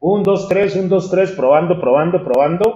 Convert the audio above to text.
1, 2, 3, 1, 2, 3, probando, probando, probando.